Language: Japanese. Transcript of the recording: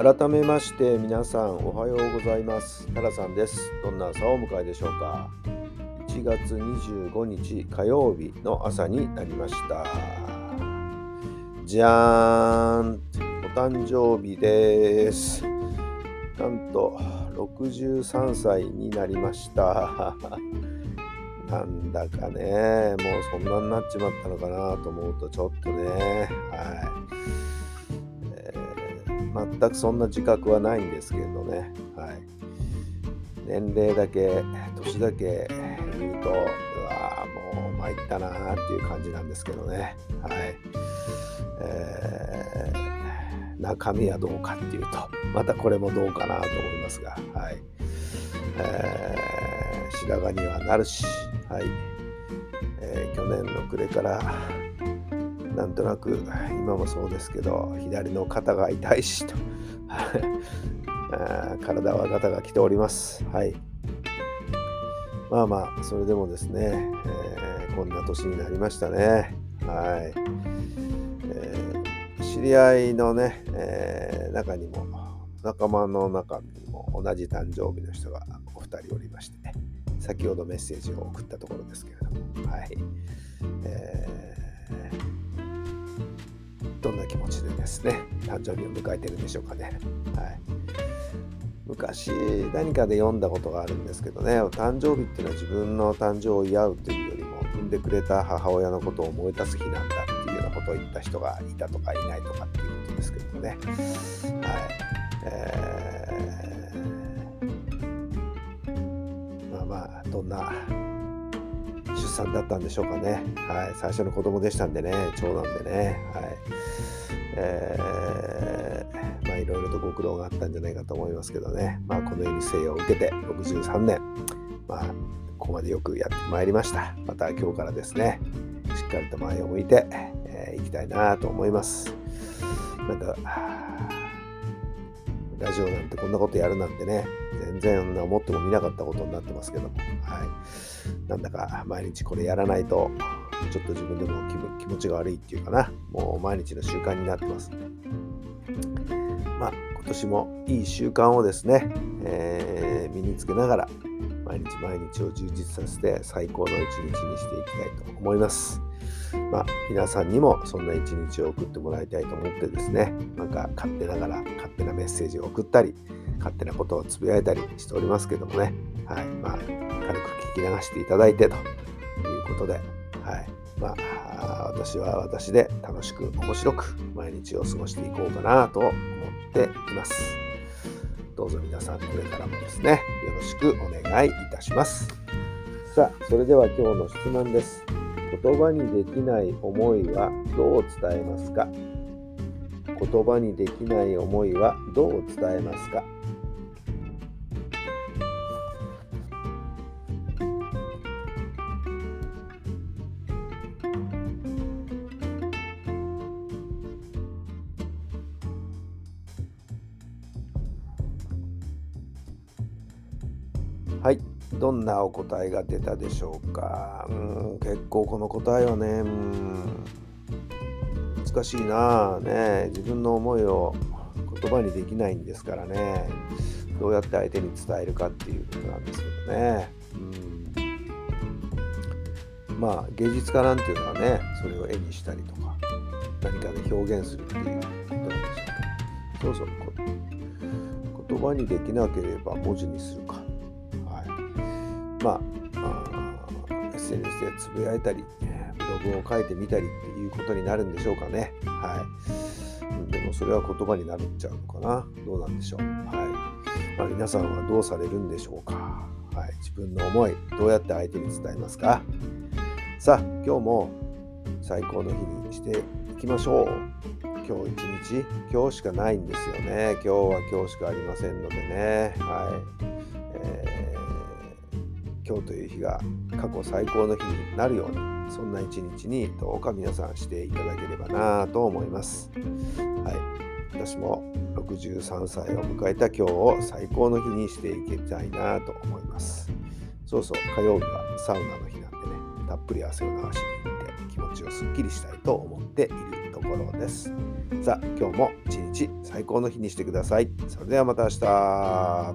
改めまして皆さんおはようございます。タラさんです。どんな朝をお迎えでしょうか。1月25日火曜日の朝になりました。じゃーんお誕生日です。なんと63歳になりました。なんだかねもうそんなになっちまったのかなと思うとちょっとねはい。全くそんな自覚はないんですけれどね、はい、年齢だけ年だけ言うとうわもう参ったなーっていう感じなんですけどね、はい。えー、中身はどうかっていうとまたこれもどうかなと思いますが、はい。えー、白髪にはなるし、はい。えー、去年の暮れからなんとなく今もそうですけど左の肩が痛いしと。体はガタが来ております。はい。まあまあそれでもですね、えー、こんな年になりましたね。はい、えー、知り合いのね、えー、中にも仲間の中にも同じ誕生日の人がお二人おりましてね先ほどメッセージを送ったところですけれども。はい、どんな気持ちでですね誕生日を迎えてるんでしょうかね。はい、昔何かで読んだことがあるんですけどね誕生日っていうのは自分の誕生を祝うというよりも産んでくれた母親のことを思い出す日なんだっていうようなことを言った人がいたとかいないとかっていうことですけどもね。はいえー、まあまあどんな出産だったんでしょうかね。はい、最初の子供でしたんでね、長男でね。はい。えー、まあいろいろとご苦労があったんじゃないかと思いますけどね。まあこの世に生を受けて63年、まあここまでよくやってまいりました。また今日からですね、しっかりと前を向いてい、えー、きたいなと思います。なんか、ラジオなんてこんなことやるなんてね、全然思ってもみなかったことになってますけども、はい。なんだか毎日これやらないと、ちょっと自分でも気持ちが悪いっていうかな、もう毎日の習慣になってますまあ、今年もいい習慣をですね、えー、身につけながら、毎日毎日を充実させて最高の一日にしていきたいと思います。まあ、皆さんにもそんな一日を送ってもらいたいと思ってですね、なんか勝手ながら勝手なメッセージを送ったり、勝手なことをつぶやいたりしておりますけどもね、はい、まあ、軽く聞き流していただいてということで、はい、まあ、私は私で楽しく面白く毎日を過ごしていこうかなと思っています。どうぞ皆さんこれからもですね、よろしくお願いいたします。さあ、それでは今日の質問です。言葉にできない思いはどう伝えますか？言葉にできない思いはどう伝えますか？はい。どんなお答えが出たでしょうか？うん結構この答えはね、うん難しいなあね。自分の思いを言葉にできないんですからね。どうやって相手に伝えるかっていうことなんですけどね。うんまあ芸術家なんていうのはね、それを絵にしたりとか、何かで表現するっていうことなんですけど、そうそう、言葉にできなければ文字にするか。まあ、SNS でつぶやいたり、ブログを書いてみたりっていうことになるんでしょうかね。はい。でもそれは言葉になっちゃうのかな。どうなんでしょう。はい。まあ、皆さんはどうされるんでしょうか。はい。自分の思い、どうやって相手に伝えますか。さあ、今日も最高の日にしていきましょう。今日一日、今日しかないんですよね。今日は今日しかありませんのでね。はい。えー、今日という日が過去最高の日になるように、そんな一日にどうか皆さんしていただければなと思います。はい。私も63歳を迎えた今日を最高の日にしていきたいなと思います。そうそう、火曜日はサウナの日なんでね、たっぷり汗を流しに行って気持ちをすっきりしたいと思っているところです。さあ、今日も一日最高の日にしてください。それではまた明日。